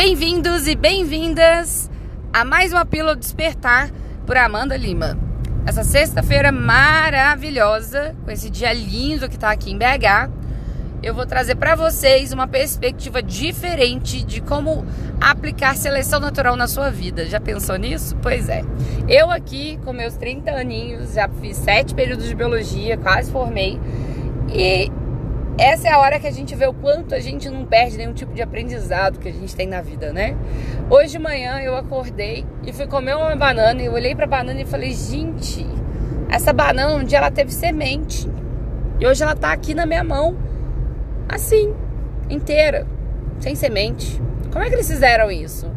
Bem-vindos e bem-vindas a mais uma Pílula Despertar por Amanda Lima. Essa sexta-feira maravilhosa, com esse dia lindo que tá aqui em BH, eu vou trazer para vocês uma perspectiva diferente de como aplicar seleção natural na sua vida. Já pensou nisso? Pois é. Eu aqui, com meus 30 aninhos, já fiz sete períodos de biologia, quase formei. E essa é a hora que a gente vê o quanto a gente não perde nenhum tipo de aprendizado que a gente tem na vida, né? Hoje de manhã eu acordei e fui comer uma banana e eu olhei pra banana e falei, gente, essa banana um dia ela teve semente. E hoje ela tá aqui na minha mão, assim, inteira, sem semente. Como é que eles fizeram isso?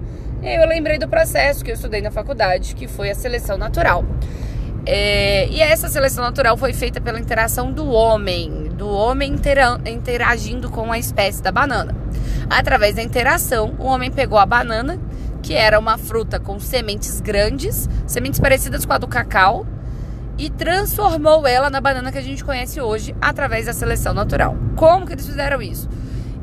Eu lembrei do processo que eu estudei na faculdade, que foi a seleção natural. É, e essa seleção natural foi feita pela interação do homem, do homem interagindo com a espécie da banana. Através da interação, o homem pegou a banana, que era uma fruta com sementes grandes, sementes parecidas com a do cacau, e transformou ela na banana que a gente conhece hoje através da seleção natural. Como que eles fizeram isso?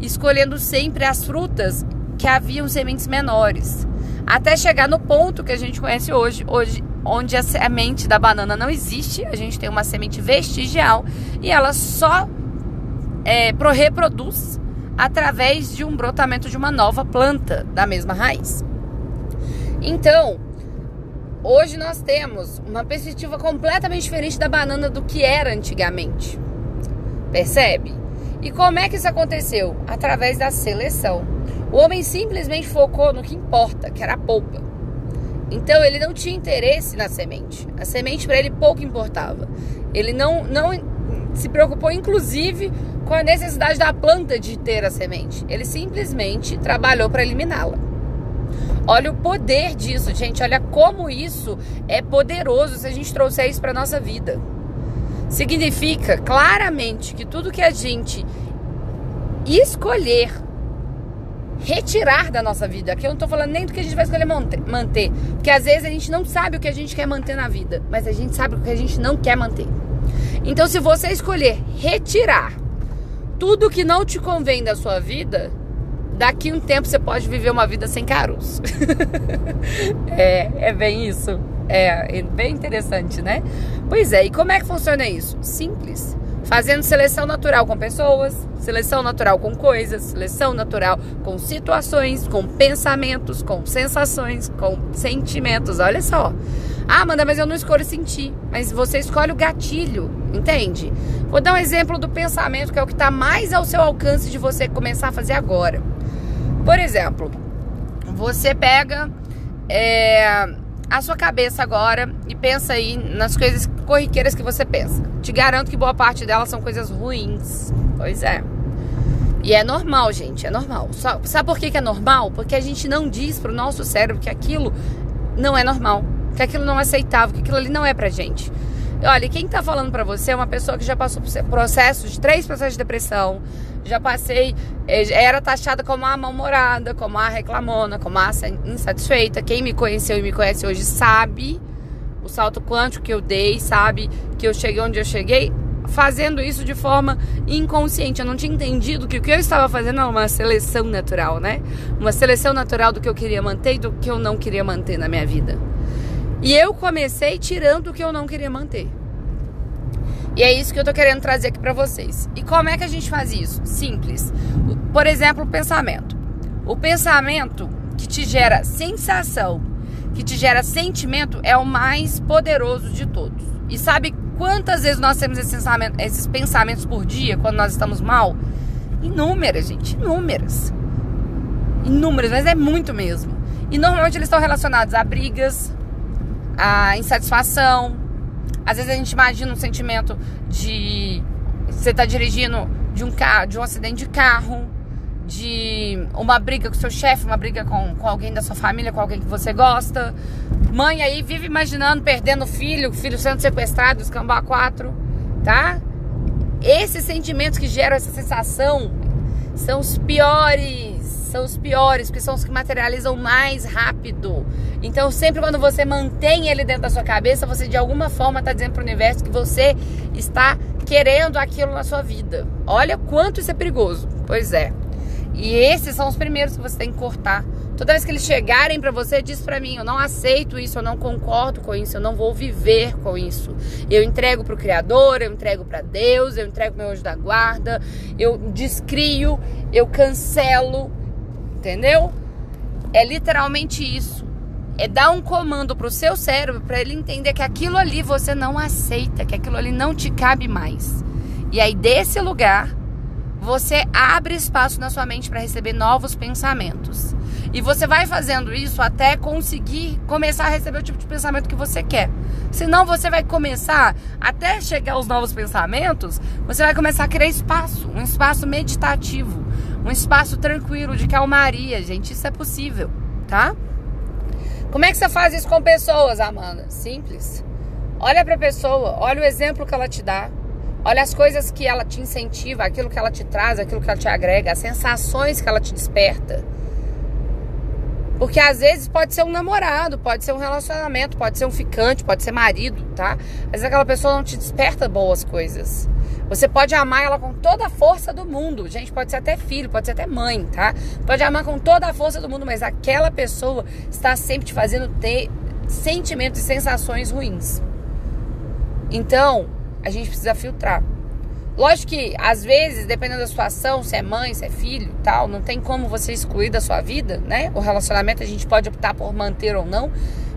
Escolhendo sempre as frutas que haviam sementes menores, até chegar no ponto que a gente conhece hoje. Hoje onde a semente da banana não existe, a gente tem uma semente vestigial e ela só é, reproduz através de um brotamento de uma nova planta da mesma raiz. Então, hoje nós temos uma perspectiva completamente diferente da banana do que era antigamente. Percebe? E como é que isso aconteceu? Através da seleção. O homem simplesmente focou no que importa, que era a polpa. Então ele não tinha interesse na semente. A semente para ele pouco importava. Ele não, não se preocupou, inclusive, com a necessidade da planta de ter a semente. Ele simplesmente trabalhou para eliminá-la. Olha o poder disso, gente. Olha como isso é poderoso se a gente trouxer isso para nossa vida. Significa claramente que tudo que a gente escolher retirar da nossa vida. Aqui eu não estou falando nem do que a gente vai escolher manter, porque às vezes a gente não sabe o que a gente quer manter na vida, mas a gente sabe o que a gente não quer manter. Então, se você escolher retirar tudo que não te convém da sua vida, daqui um tempo você pode viver uma vida sem caroço. é, é bem isso. É, é bem interessante, né? Pois é, e como é que funciona isso? Simples fazendo seleção natural com pessoas, seleção natural com coisas, seleção natural com situações, com pensamentos, com sensações, com sentimentos. Olha só. Ah, Amanda, mas eu não escolho sentir. Mas você escolhe o gatilho, entende? Vou dar um exemplo do pensamento, que é o que está mais ao seu alcance de você começar a fazer agora. Por exemplo, você pega. É a sua cabeça agora e pensa aí nas coisas corriqueiras que você pensa. Te garanto que boa parte delas são coisas ruins. Pois é. E é normal, gente, é normal. Só, sabe por que, que é normal? Porque a gente não diz pro nosso cérebro que aquilo não é normal, que aquilo não é aceitável, que aquilo ali não é pra gente. Olha, quem tá falando pra você é uma pessoa que já passou por processos de três processos de depressão, já passei, eh, era taxada como a mal-humorada, como a reclamona, como a insatisfeita. Quem me conheceu e me conhece hoje sabe o salto quântico que eu dei, sabe que eu cheguei onde eu cheguei, fazendo isso de forma inconsciente. Eu não tinha entendido que o que eu estava fazendo era uma seleção natural, né? Uma seleção natural do que eu queria manter e do que eu não queria manter na minha vida. E eu comecei tirando o que eu não queria manter. E é isso que eu tô querendo trazer aqui para vocês. E como é que a gente faz isso? Simples. Por exemplo, o pensamento. O pensamento que te gera sensação, que te gera sentimento, é o mais poderoso de todos. E sabe quantas vezes nós temos esses pensamentos, esses pensamentos por dia quando nós estamos mal? Inúmeras, gente, inúmeras. Inúmeras, mas é muito mesmo. E normalmente eles estão relacionados a brigas, a insatisfação. Às vezes a gente imagina um sentimento de você tá dirigindo de um carro, de um acidente de carro, de uma briga com seu chefe, uma briga com, com alguém da sua família, com alguém que você gosta. Mãe aí vive imaginando perdendo o filho, o filho sendo sequestrado, escambar quatro, tá? Esses sentimentos que geram essa sensação são os piores são os piores, porque são os que materializam mais rápido. Então, sempre quando você mantém ele dentro da sua cabeça, você de alguma forma está dizendo para o universo que você está querendo aquilo na sua vida. Olha quanto isso é perigoso. Pois é. E esses são os primeiros que você tem que cortar. Toda vez que eles chegarem para você, diz para mim: eu não aceito isso, eu não concordo com isso, eu não vou viver com isso. Eu entrego para o Criador, eu entrego para Deus, eu entrego meu anjo da guarda, eu descrio, eu cancelo, entendeu? É literalmente isso. É dar um comando pro seu cérebro para ele entender que aquilo ali você não aceita, que aquilo ali não te cabe mais. E aí desse lugar você abre espaço na sua mente para receber novos pensamentos. E você vai fazendo isso até conseguir começar a receber o tipo de pensamento que você quer. Senão você vai começar, até chegar aos novos pensamentos, você vai começar a criar espaço, um espaço meditativo, um espaço tranquilo de calmaria, gente. Isso é possível, tá? Como é que você faz isso com pessoas, Amanda? Simples. Olha para a pessoa, olha o exemplo que ela te dá. Olha as coisas que ela te incentiva, aquilo que ela te traz, aquilo que ela te agrega, as sensações que ela te desperta. Porque às vezes pode ser um namorado, pode ser um relacionamento, pode ser um ficante, pode ser marido, tá? Vezes aquela pessoa não te desperta boas coisas. Você pode amar ela com toda a força do mundo. Gente, pode ser até filho, pode ser até mãe, tá? Pode amar com toda a força do mundo, mas aquela pessoa está sempre te fazendo ter sentimentos e sensações ruins. Então, a gente precisa filtrar. Lógico que, às vezes, dependendo da situação, se é mãe, se é filho tal, não tem como você excluir da sua vida, né? O relacionamento a gente pode optar por manter ou não,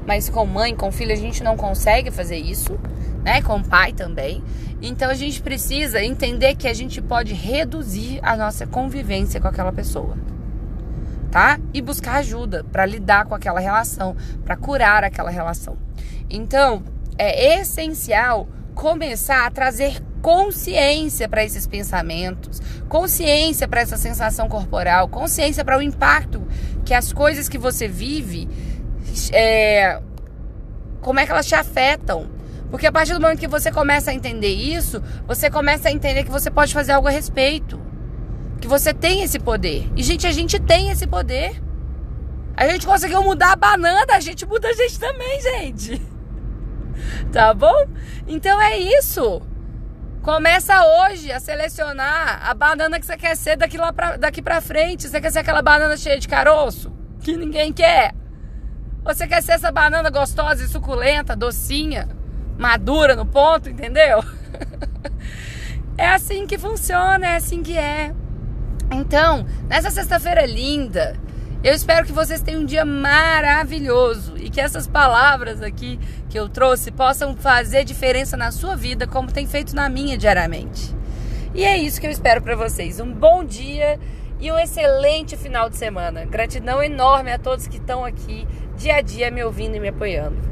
mas com mãe, com filho, a gente não consegue fazer isso, né? Com pai também. Então a gente precisa entender que a gente pode reduzir a nossa convivência com aquela pessoa. Tá? E buscar ajuda para lidar com aquela relação, para curar aquela relação. Então, é essencial começar a trazer consciência para esses pensamentos, consciência para essa sensação corporal, consciência para o impacto que as coisas que você vive, é, como é que elas te afetam. Porque a partir do momento que você começa a entender isso, você começa a entender que você pode fazer algo a respeito. Que você tem esse poder. E, gente, a gente tem esse poder. A gente conseguiu mudar a banana, a gente muda a gente também, gente. Tá bom? Então é isso. Começa hoje a selecionar a banana que você quer ser daqui, lá pra, daqui pra frente. Você quer ser aquela banana cheia de caroço? Que ninguém quer. Você quer ser essa banana gostosa e suculenta, docinha, madura no ponto, entendeu? é assim que funciona, é assim que é. Então, nessa sexta-feira linda, eu espero que vocês tenham um dia maravilhoso e que essas palavras aqui que eu trouxe possam fazer diferença na sua vida, como tem feito na minha diariamente. E é isso que eu espero para vocês. Um bom dia e um excelente final de semana. Gratidão enorme a todos que estão aqui dia a dia me ouvindo e me apoiando.